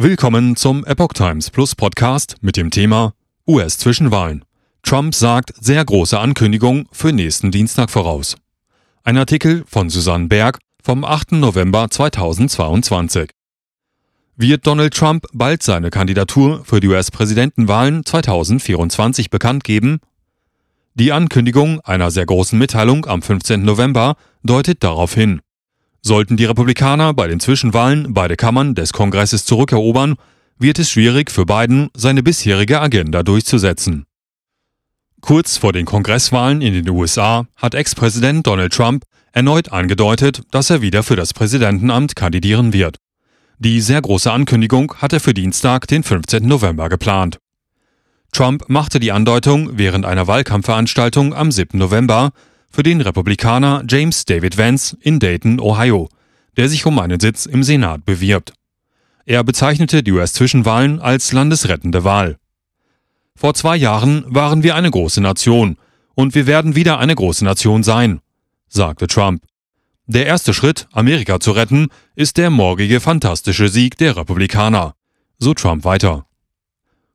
Willkommen zum Epoch Times Plus Podcast mit dem Thema US-Zwischenwahlen. Trump sagt sehr große Ankündigung für nächsten Dienstag voraus. Ein Artikel von Susanne Berg vom 8. November 2022. Wird Donald Trump bald seine Kandidatur für die US-Präsidentenwahlen 2024 bekannt geben? Die Ankündigung einer sehr großen Mitteilung am 15. November deutet darauf hin. Sollten die Republikaner bei den Zwischenwahlen beide Kammern des Kongresses zurückerobern, wird es schwierig für Biden, seine bisherige Agenda durchzusetzen. Kurz vor den Kongresswahlen in den USA hat Ex-Präsident Donald Trump erneut angedeutet, dass er wieder für das Präsidentenamt kandidieren wird. Die sehr große Ankündigung hat er für Dienstag, den 15. November geplant. Trump machte die Andeutung während einer Wahlkampfveranstaltung am 7. November für den Republikaner James David Vance in Dayton, Ohio, der sich um einen Sitz im Senat bewirbt. Er bezeichnete die US-Zwischenwahlen als landesrettende Wahl. Vor zwei Jahren waren wir eine große Nation und wir werden wieder eine große Nation sein, sagte Trump. Der erste Schritt, Amerika zu retten, ist der morgige fantastische Sieg der Republikaner, so Trump weiter.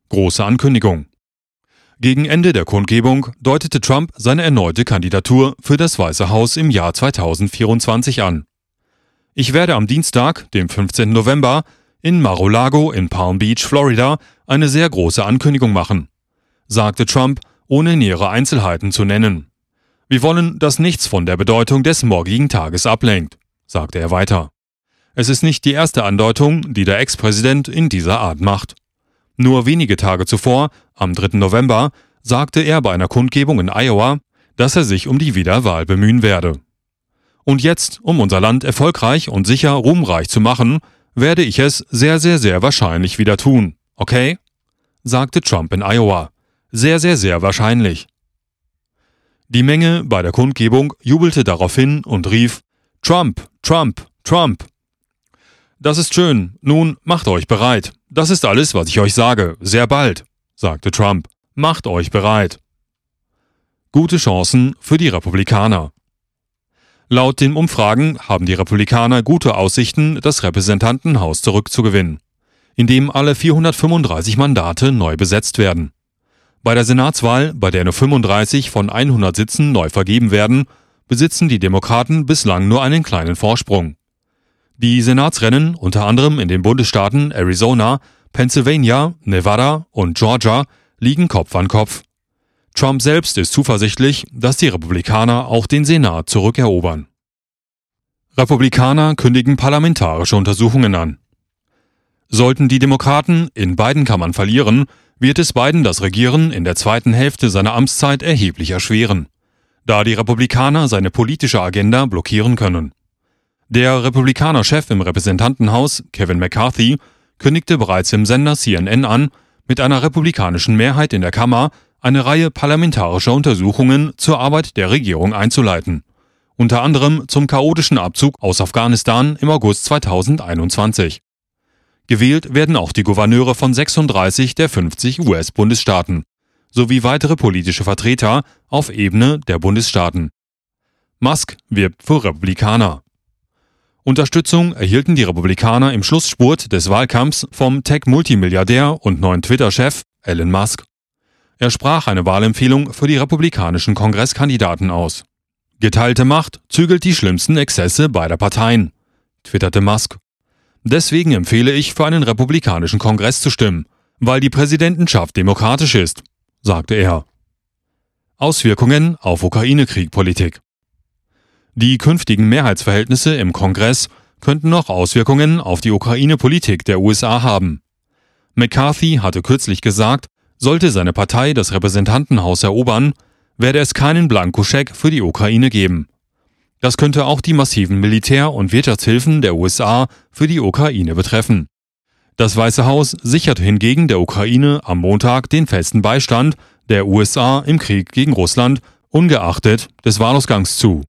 Große Ankündigung. Gegen Ende der Kundgebung deutete Trump seine erneute Kandidatur für das Weiße Haus im Jahr 2024 an. Ich werde am Dienstag, dem 15. November, in Mar-a-Lago in Palm Beach, Florida, eine sehr große Ankündigung machen, sagte Trump, ohne nähere Einzelheiten zu nennen. Wir wollen, dass nichts von der Bedeutung des morgigen Tages ablenkt, sagte er weiter. Es ist nicht die erste Andeutung, die der Ex-Präsident in dieser Art macht. Nur wenige Tage zuvor, am 3. November, sagte er bei einer Kundgebung in Iowa, dass er sich um die Wiederwahl bemühen werde. Und jetzt, um unser Land erfolgreich und sicher ruhmreich zu machen, werde ich es sehr, sehr, sehr wahrscheinlich wieder tun, okay? sagte Trump in Iowa. Sehr, sehr, sehr wahrscheinlich. Die Menge bei der Kundgebung jubelte daraufhin und rief Trump, Trump, Trump. Das ist schön. Nun macht euch bereit. Das ist alles, was ich euch sage. Sehr bald, sagte Trump. Macht euch bereit. Gute Chancen für die Republikaner. Laut den Umfragen haben die Republikaner gute Aussichten, das Repräsentantenhaus zurückzugewinnen, indem alle 435 Mandate neu besetzt werden. Bei der Senatswahl, bei der nur 35 von 100 Sitzen neu vergeben werden, besitzen die Demokraten bislang nur einen kleinen Vorsprung. Die Senatsrennen, unter anderem in den Bundesstaaten Arizona, Pennsylvania, Nevada und Georgia, liegen Kopf an Kopf. Trump selbst ist zuversichtlich, dass die Republikaner auch den Senat zurückerobern. Republikaner kündigen parlamentarische Untersuchungen an. Sollten die Demokraten in beiden Kammern verlieren, wird es Biden das Regieren in der zweiten Hälfte seiner Amtszeit erheblich erschweren, da die Republikaner seine politische Agenda blockieren können. Der Republikaner-Chef im Repräsentantenhaus, Kevin McCarthy, kündigte bereits im Sender CNN an, mit einer republikanischen Mehrheit in der Kammer eine Reihe parlamentarischer Untersuchungen zur Arbeit der Regierung einzuleiten, unter anderem zum chaotischen Abzug aus Afghanistan im August 2021. Gewählt werden auch die Gouverneure von 36 der 50 US-Bundesstaaten sowie weitere politische Vertreter auf Ebene der Bundesstaaten. Musk wirbt für Republikaner. Unterstützung erhielten die Republikaner im Schlussspurt des Wahlkampfs vom Tech-Multimilliardär und neuen Twitter-Chef Elon Musk. Er sprach eine Wahlempfehlung für die republikanischen Kongresskandidaten aus. Geteilte Macht zügelt die schlimmsten Exzesse beider Parteien, twitterte Musk. Deswegen empfehle ich, für einen republikanischen Kongress zu stimmen, weil die Präsidentenschaft demokratisch ist, sagte er. Auswirkungen auf Ukraine-Krieg-Politik. Die künftigen Mehrheitsverhältnisse im Kongress könnten noch Auswirkungen auf die Ukraine-Politik der USA haben. McCarthy hatte kürzlich gesagt, sollte seine Partei das Repräsentantenhaus erobern, werde es keinen Blankoscheck für die Ukraine geben. Das könnte auch die massiven Militär- und Wirtschaftshilfen der USA für die Ukraine betreffen. Das Weiße Haus sicherte hingegen der Ukraine am Montag den festen Beistand der USA im Krieg gegen Russland ungeachtet des Wahlausgangs zu.